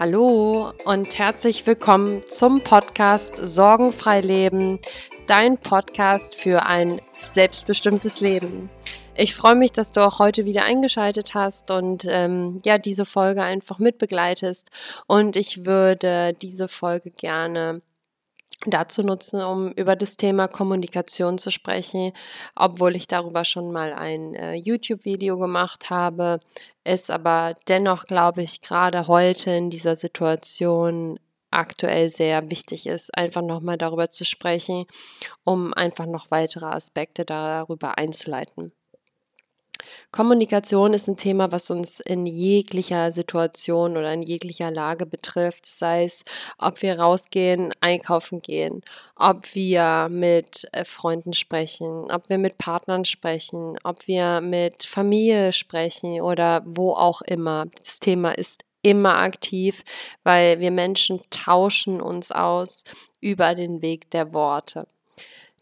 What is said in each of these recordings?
Hallo und herzlich willkommen zum Podcast Sorgenfrei Leben, dein Podcast für ein selbstbestimmtes Leben. Ich freue mich, dass du auch heute wieder eingeschaltet hast und ähm, ja, diese Folge einfach mitbegleitest. Und ich würde diese Folge gerne dazu nutzen, um über das Thema Kommunikation zu sprechen, obwohl ich darüber schon mal ein äh, YouTube-Video gemacht habe, es aber dennoch, glaube ich, gerade heute in dieser Situation aktuell sehr wichtig ist, einfach nochmal darüber zu sprechen, um einfach noch weitere Aspekte darüber einzuleiten. Kommunikation ist ein Thema, was uns in jeglicher Situation oder in jeglicher Lage betrifft, sei es, ob wir rausgehen, einkaufen gehen, ob wir mit äh, Freunden sprechen, ob wir mit Partnern sprechen, ob wir mit Familie sprechen oder wo auch immer. Das Thema ist immer aktiv, weil wir Menschen tauschen uns aus über den Weg der Worte.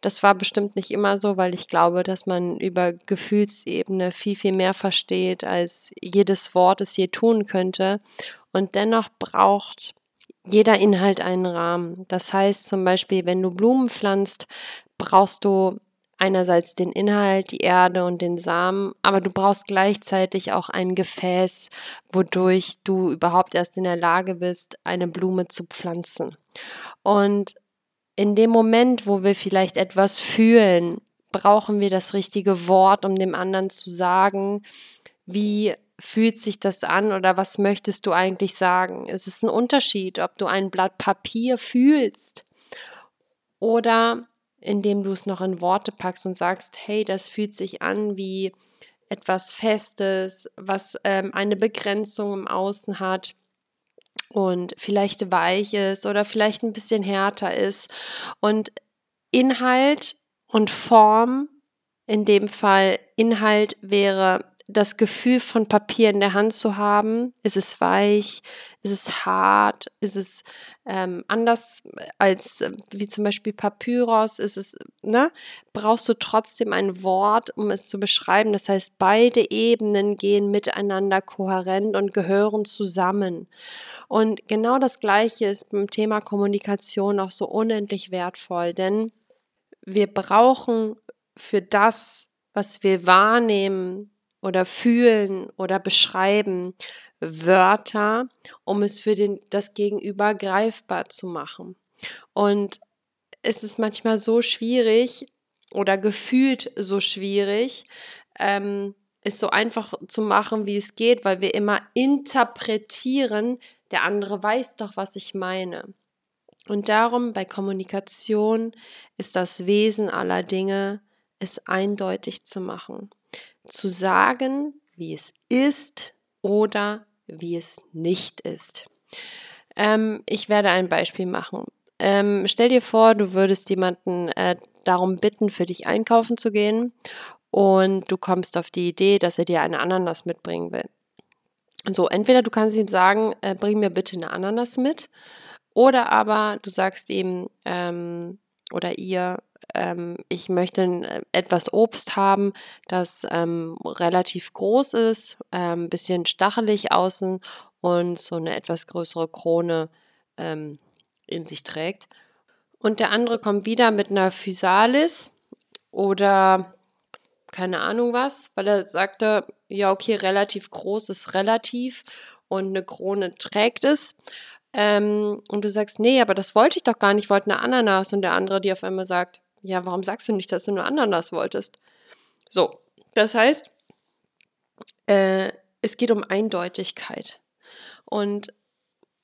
Das war bestimmt nicht immer so, weil ich glaube, dass man über Gefühlsebene viel, viel mehr versteht, als jedes Wort es je tun könnte. Und dennoch braucht jeder Inhalt einen Rahmen. Das heißt zum Beispiel, wenn du Blumen pflanzt, brauchst du einerseits den Inhalt, die Erde und den Samen, aber du brauchst gleichzeitig auch ein Gefäß, wodurch du überhaupt erst in der Lage bist, eine Blume zu pflanzen. Und in dem Moment, wo wir vielleicht etwas fühlen, brauchen wir das richtige Wort, um dem anderen zu sagen, wie fühlt sich das an oder was möchtest du eigentlich sagen? Es ist ein Unterschied, ob du ein Blatt Papier fühlst oder indem du es noch in Worte packst und sagst, hey, das fühlt sich an wie etwas Festes, was ähm, eine Begrenzung im Außen hat und vielleicht weich ist oder vielleicht ein bisschen härter ist. Und Inhalt und Form, in dem Fall Inhalt wäre das Gefühl von Papier in der Hand zu haben. Ist es weich? Ist es hart? Ist es ähm, anders als äh, wie zum Beispiel Papyrus? Ist es, ne? Brauchst du trotzdem ein Wort, um es zu beschreiben? Das heißt, beide Ebenen gehen miteinander kohärent und gehören zusammen. Und genau das Gleiche ist beim Thema Kommunikation auch so unendlich wertvoll, denn wir brauchen für das, was wir wahrnehmen, oder fühlen oder beschreiben Wörter, um es für den, das Gegenüber greifbar zu machen. Und es ist manchmal so schwierig oder gefühlt so schwierig, ähm, es so einfach zu machen, wie es geht, weil wir immer interpretieren, der andere weiß doch, was ich meine. Und darum bei Kommunikation ist das Wesen aller Dinge, es eindeutig zu machen zu sagen, wie es ist oder wie es nicht ist. Ähm, ich werde ein Beispiel machen. Ähm, stell dir vor, du würdest jemanden äh, darum bitten, für dich einkaufen zu gehen und du kommst auf die Idee, dass er dir eine Ananas mitbringen will. So, entweder du kannst ihm sagen, äh, bring mir bitte eine Ananas mit, oder aber du sagst ihm ähm, oder ihr, ähm, ich möchte äh, etwas Obst haben, das ähm, relativ groß ist, ein ähm, bisschen stachelig außen und so eine etwas größere Krone ähm, in sich trägt. Und der andere kommt wieder mit einer Physalis oder keine Ahnung was, weil er sagte, ja, okay, relativ groß ist relativ und eine Krone trägt es. Ähm, und du sagst, nee, aber das wollte ich doch gar nicht, ich wollte eine Ananas. Und der andere dir auf einmal sagt, ja, warum sagst du nicht, dass du eine Ananas wolltest? So, das heißt, äh, es geht um Eindeutigkeit. Und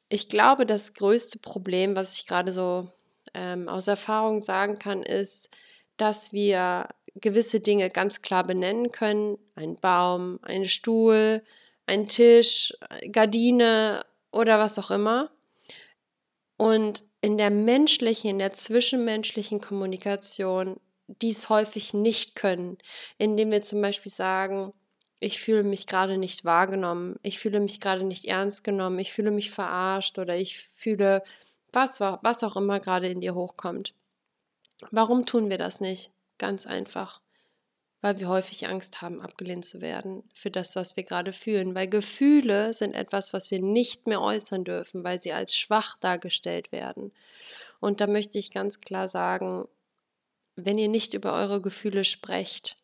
ich glaube, das größte Problem, was ich gerade so ähm, aus Erfahrung sagen kann, ist, dass wir gewisse Dinge ganz klar benennen können. Ein Baum, ein Stuhl, ein Tisch, Gardine oder was auch immer. Und in der menschlichen, in der zwischenmenschlichen Kommunikation dies häufig nicht können, indem wir zum Beispiel sagen, ich fühle mich gerade nicht wahrgenommen, ich fühle mich gerade nicht ernst genommen, ich fühle mich verarscht oder ich fühle was, was auch immer gerade in dir hochkommt. Warum tun wir das nicht? Ganz einfach, weil wir häufig Angst haben, abgelehnt zu werden für das, was wir gerade fühlen. Weil Gefühle sind etwas, was wir nicht mehr äußern dürfen, weil sie als schwach dargestellt werden. Und da möchte ich ganz klar sagen, wenn ihr nicht über eure Gefühle sprecht,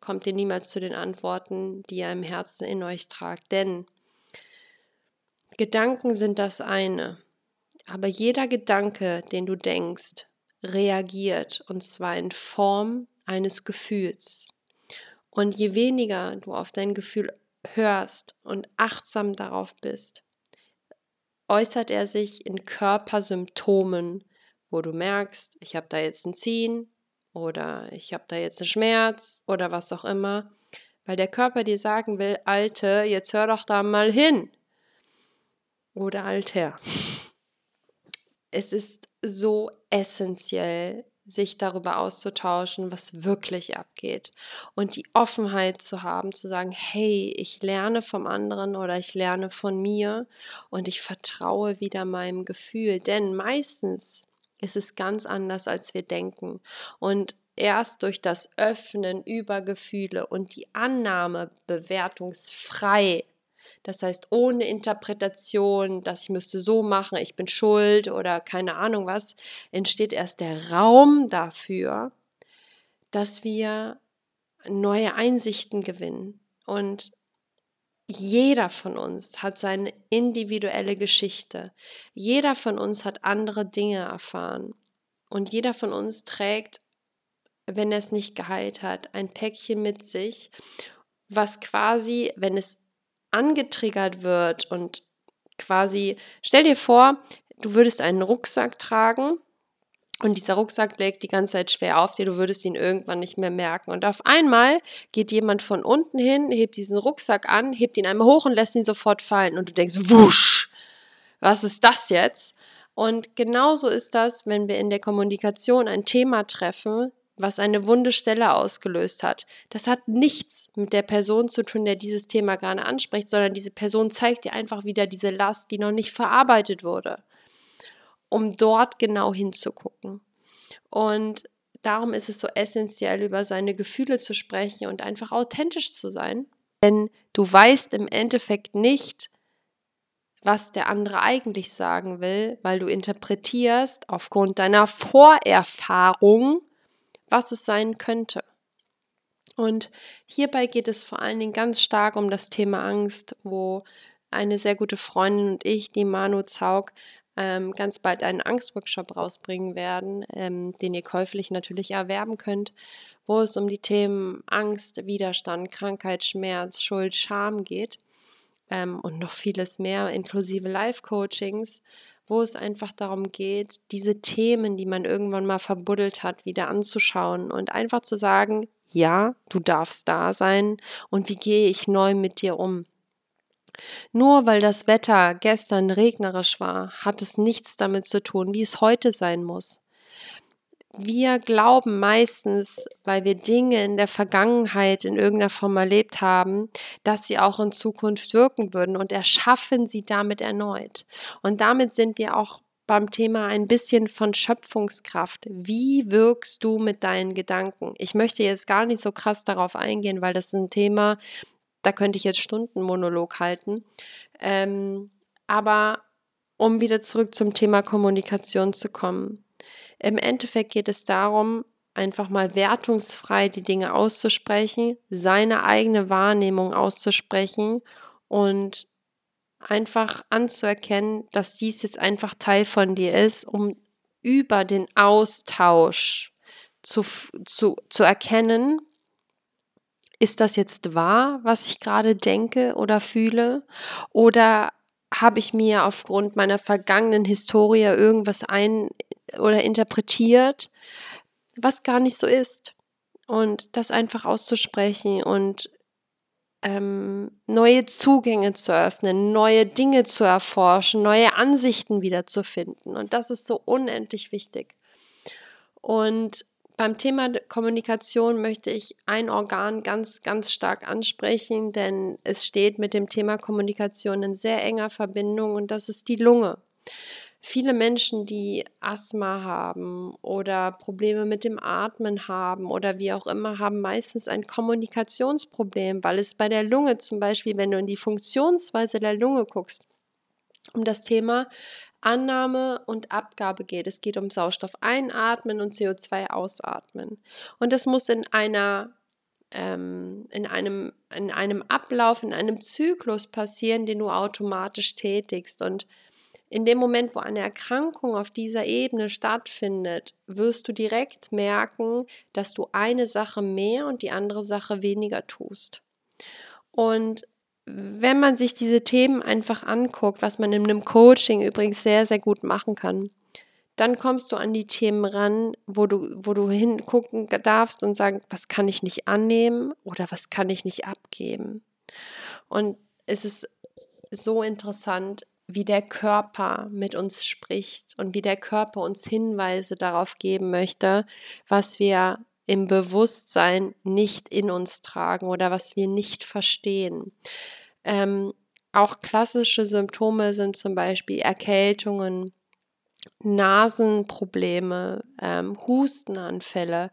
kommt ihr niemals zu den Antworten, die ihr im Herzen in euch tragt. Denn Gedanken sind das eine, aber jeder Gedanke, den du denkst, reagiert und zwar in Form eines Gefühls. Und je weniger du auf dein Gefühl hörst und achtsam darauf bist, äußert er sich in Körpersymptomen, wo du merkst, ich habe da jetzt ein Ziehen oder ich habe da jetzt einen Schmerz oder was auch immer, weil der Körper dir sagen will, Alte, jetzt hör doch da mal hin. Oder Alter. Es ist so essentiell, sich darüber auszutauschen, was wirklich abgeht. Und die Offenheit zu haben, zu sagen, hey, ich lerne vom anderen oder ich lerne von mir und ich vertraue wieder meinem Gefühl. Denn meistens ist es ganz anders, als wir denken. Und erst durch das Öffnen über Gefühle und die Annahme bewertungsfrei das heißt, ohne Interpretation, dass ich müsste so machen, ich bin schuld oder keine Ahnung was, entsteht erst der Raum dafür, dass wir neue Einsichten gewinnen. Und jeder von uns hat seine individuelle Geschichte. Jeder von uns hat andere Dinge erfahren. Und jeder von uns trägt, wenn er es nicht geheilt hat, ein Päckchen mit sich, was quasi, wenn es angetriggert wird und quasi, stell dir vor, du würdest einen Rucksack tragen und dieser Rucksack legt die ganze Zeit schwer auf dir, du würdest ihn irgendwann nicht mehr merken. Und auf einmal geht jemand von unten hin, hebt diesen Rucksack an, hebt ihn einmal hoch und lässt ihn sofort fallen. Und du denkst, wusch, was ist das jetzt? Und genauso ist das, wenn wir in der Kommunikation ein Thema treffen, was eine wunde Stelle ausgelöst hat. Das hat nichts mit der Person zu tun, der dieses Thema gerade anspricht, sondern diese Person zeigt dir einfach wieder diese Last, die noch nicht verarbeitet wurde, um dort genau hinzugucken. Und darum ist es so essentiell, über seine Gefühle zu sprechen und einfach authentisch zu sein. Denn du weißt im Endeffekt nicht, was der andere eigentlich sagen will, weil du interpretierst aufgrund deiner Vorerfahrung was es sein könnte. Und hierbei geht es vor allen Dingen ganz stark um das Thema Angst, wo eine sehr gute Freundin und ich, die Manu Zaug, ähm, ganz bald einen Angstworkshop rausbringen werden, ähm, den ihr käuflich natürlich erwerben könnt, wo es um die Themen Angst, Widerstand, Krankheit, Schmerz, Schuld, Scham geht ähm, und noch vieles mehr, inklusive Live-Coachings wo es einfach darum geht, diese Themen, die man irgendwann mal verbuddelt hat, wieder anzuschauen und einfach zu sagen, ja, du darfst da sein und wie gehe ich neu mit dir um. Nur weil das Wetter gestern regnerisch war, hat es nichts damit zu tun, wie es heute sein muss wir glauben meistens, weil wir Dinge in der Vergangenheit in irgendeiner Form erlebt haben, dass sie auch in Zukunft wirken würden und erschaffen sie damit erneut. Und damit sind wir auch beim Thema ein bisschen von Schöpfungskraft. Wie wirkst du mit deinen Gedanken? Ich möchte jetzt gar nicht so krass darauf eingehen, weil das ist ein Thema, da könnte ich jetzt Stunden Monolog halten. Ähm, aber um wieder zurück zum Thema Kommunikation zu kommen. Im Endeffekt geht es darum, einfach mal wertungsfrei die Dinge auszusprechen, seine eigene Wahrnehmung auszusprechen und einfach anzuerkennen, dass dies jetzt einfach Teil von dir ist, um über den Austausch zu, zu, zu erkennen, ist das jetzt wahr, was ich gerade denke oder fühle? Oder habe ich mir aufgrund meiner vergangenen Historie irgendwas ein oder interpretiert, was gar nicht so ist. Und das einfach auszusprechen und ähm, neue Zugänge zu öffnen, neue Dinge zu erforschen, neue Ansichten wiederzufinden. Und das ist so unendlich wichtig. Und beim Thema Kommunikation möchte ich ein Organ ganz, ganz stark ansprechen, denn es steht mit dem Thema Kommunikation in sehr enger Verbindung und das ist die Lunge. Viele Menschen, die Asthma haben oder Probleme mit dem Atmen haben oder wie auch immer, haben meistens ein Kommunikationsproblem, weil es bei der Lunge zum Beispiel, wenn du in die Funktionsweise der Lunge guckst, um das Thema Annahme und Abgabe geht. Es geht um Sauerstoff einatmen und CO2 ausatmen. Und das muss in einer ähm, in, einem, in einem Ablauf, in einem Zyklus passieren, den du automatisch tätigst. Und in dem Moment, wo eine Erkrankung auf dieser Ebene stattfindet, wirst du direkt merken, dass du eine Sache mehr und die andere Sache weniger tust. Und wenn man sich diese Themen einfach anguckt, was man in einem Coaching übrigens sehr, sehr gut machen kann, dann kommst du an die Themen ran, wo du, wo du hingucken darfst und sagen, was kann ich nicht annehmen oder was kann ich nicht abgeben. Und es ist so interessant, wie der Körper mit uns spricht und wie der Körper uns Hinweise darauf geben möchte, was wir im Bewusstsein nicht in uns tragen oder was wir nicht verstehen. Ähm, auch klassische Symptome sind zum Beispiel Erkältungen, Nasenprobleme, ähm, Hustenanfälle.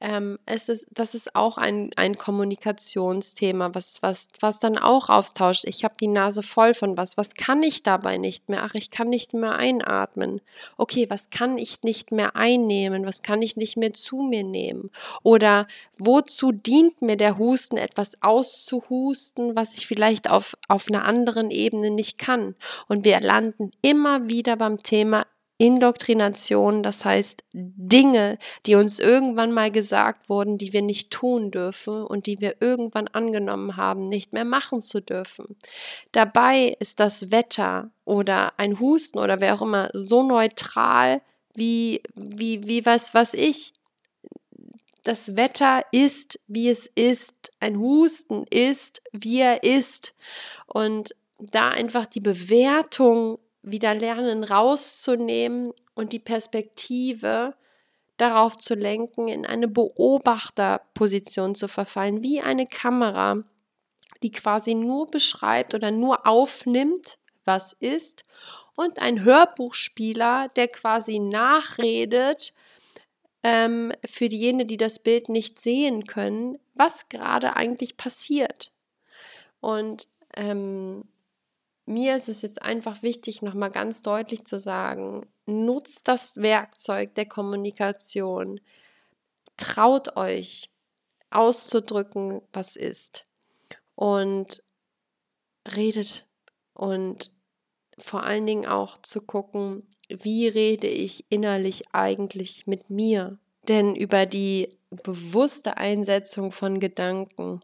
Ähm, es ist, das ist auch ein, ein Kommunikationsthema, was, was, was dann auch austauscht. Ich habe die Nase voll von was. Was kann ich dabei nicht mehr? Ach, ich kann nicht mehr einatmen. Okay, was kann ich nicht mehr einnehmen? Was kann ich nicht mehr zu mir nehmen? Oder wozu dient mir der Husten, etwas auszuhusten, was ich vielleicht auf, auf einer anderen Ebene nicht kann? Und wir landen immer wieder beim Thema Indoktrination, das heißt Dinge, die uns irgendwann mal gesagt wurden, die wir nicht tun dürfen und die wir irgendwann angenommen haben, nicht mehr machen zu dürfen. Dabei ist das Wetter oder ein Husten oder wer auch immer so neutral wie, wie, wie was, was ich. Das Wetter ist, wie es ist. Ein Husten ist, wie er ist. Und da einfach die Bewertung wieder lernen rauszunehmen und die Perspektive darauf zu lenken, in eine Beobachterposition zu verfallen, wie eine Kamera, die quasi nur beschreibt oder nur aufnimmt, was ist, und ein Hörbuchspieler, der quasi nachredet, ähm, für diejenigen, die das Bild nicht sehen können, was gerade eigentlich passiert. Und ähm, mir ist es jetzt einfach wichtig, nochmal ganz deutlich zu sagen, nutzt das Werkzeug der Kommunikation. Traut euch auszudrücken, was ist. Und redet. Und vor allen Dingen auch zu gucken, wie rede ich innerlich eigentlich mit mir. Denn über die bewusste Einsetzung von Gedanken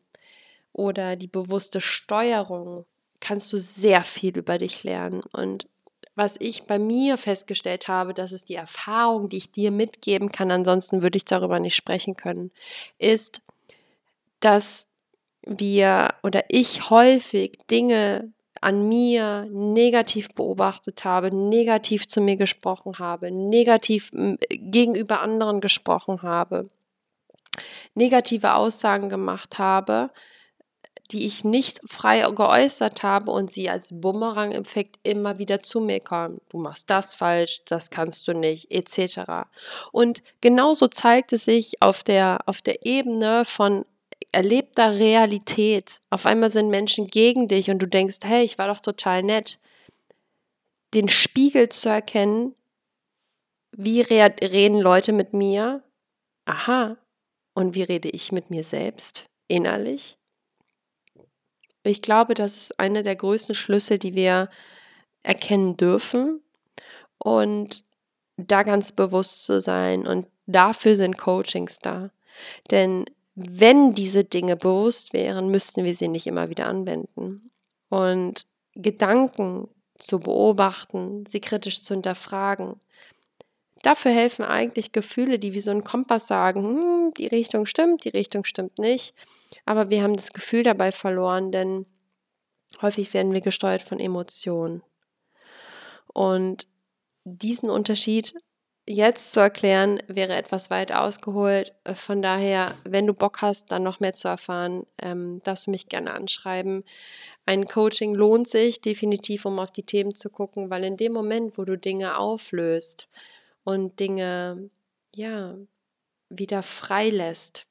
oder die bewusste Steuerung kannst du sehr viel über dich lernen. Und was ich bei mir festgestellt habe, das ist die Erfahrung, die ich dir mitgeben kann, ansonsten würde ich darüber nicht sprechen können, ist, dass wir oder ich häufig Dinge an mir negativ beobachtet habe, negativ zu mir gesprochen habe, negativ gegenüber anderen gesprochen habe, negative Aussagen gemacht habe, die ich nicht frei geäußert habe und sie als Bumerang-Effekt immer wieder zu mir kommen. Du machst das falsch, das kannst du nicht, etc. Und genauso zeigt es sich auf der, auf der Ebene von erlebter Realität. Auf einmal sind Menschen gegen dich und du denkst, hey, ich war doch total nett. Den Spiegel zu erkennen, wie reden Leute mit mir? Aha. Und wie rede ich mit mir selbst innerlich? Ich glaube, das ist einer der größten Schlüssel, die wir erkennen dürfen und da ganz bewusst zu sein. Und dafür sind Coachings da. Denn wenn diese Dinge bewusst wären, müssten wir sie nicht immer wieder anwenden. Und Gedanken zu beobachten, sie kritisch zu hinterfragen. Dafür helfen eigentlich Gefühle, die wie so ein Kompass sagen, hm, die Richtung stimmt, die Richtung stimmt nicht. Aber wir haben das Gefühl dabei verloren, denn häufig werden wir gesteuert von Emotionen. Und diesen Unterschied jetzt zu erklären, wäre etwas weit ausgeholt. Von daher, wenn du Bock hast, dann noch mehr zu erfahren, ähm, darfst du mich gerne anschreiben. Ein Coaching lohnt sich definitiv, um auf die Themen zu gucken, weil in dem Moment, wo du Dinge auflöst und Dinge, ja, wieder freilässt,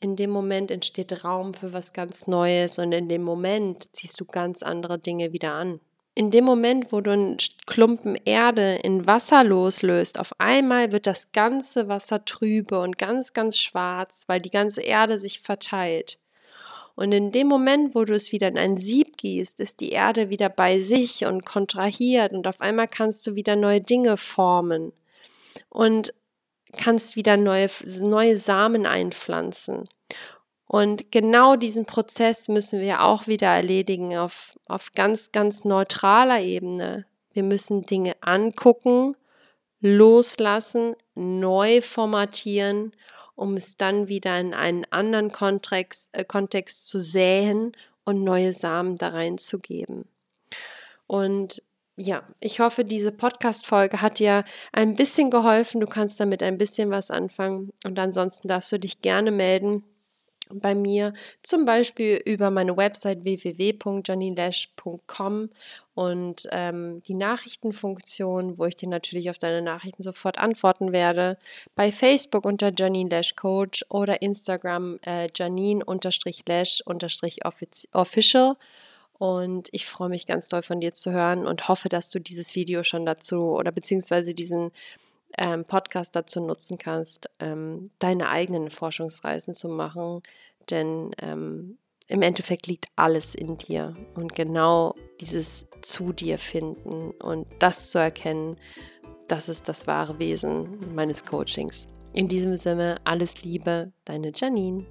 in dem Moment entsteht Raum für was ganz Neues und in dem Moment ziehst du ganz andere Dinge wieder an in dem Moment, wo du einen Klumpen Erde in Wasser loslöst, auf einmal wird das ganze Wasser trübe und ganz, ganz schwarz, weil die ganze Erde sich verteilt. Und in dem Moment, wo du es wieder in ein Sieb gießt, ist die Erde wieder bei sich und kontrahiert und auf einmal kannst du wieder neue Dinge formen und kannst wieder neue, neue Samen einpflanzen. Und genau diesen Prozess müssen wir auch wieder erledigen auf, auf ganz, ganz neutraler Ebene. Wir müssen Dinge angucken, loslassen, neu formatieren, um es dann wieder in einen anderen Kontext, äh, Kontext zu säen und neue Samen da reinzugeben. Und ja, ich hoffe, diese Podcast-Folge hat dir ein bisschen geholfen. Du kannst damit ein bisschen was anfangen. Und ansonsten darfst du dich gerne melden bei mir, zum Beispiel über meine Website www.janilesh.com und ähm, die Nachrichtenfunktion, wo ich dir natürlich auf deine Nachrichten sofort antworten werde. Bei Facebook unter Janine Lash Coach oder Instagram äh, Janine-Lash-Official. Und ich freue mich ganz doll von dir zu hören und hoffe, dass du dieses Video schon dazu oder beziehungsweise diesen ähm, Podcast dazu nutzen kannst, ähm, deine eigenen Forschungsreisen zu machen. Denn ähm, im Endeffekt liegt alles in dir und genau dieses zu dir finden und das zu erkennen, das ist das wahre Wesen meines Coachings. In diesem Sinne, alles Liebe, deine Janine.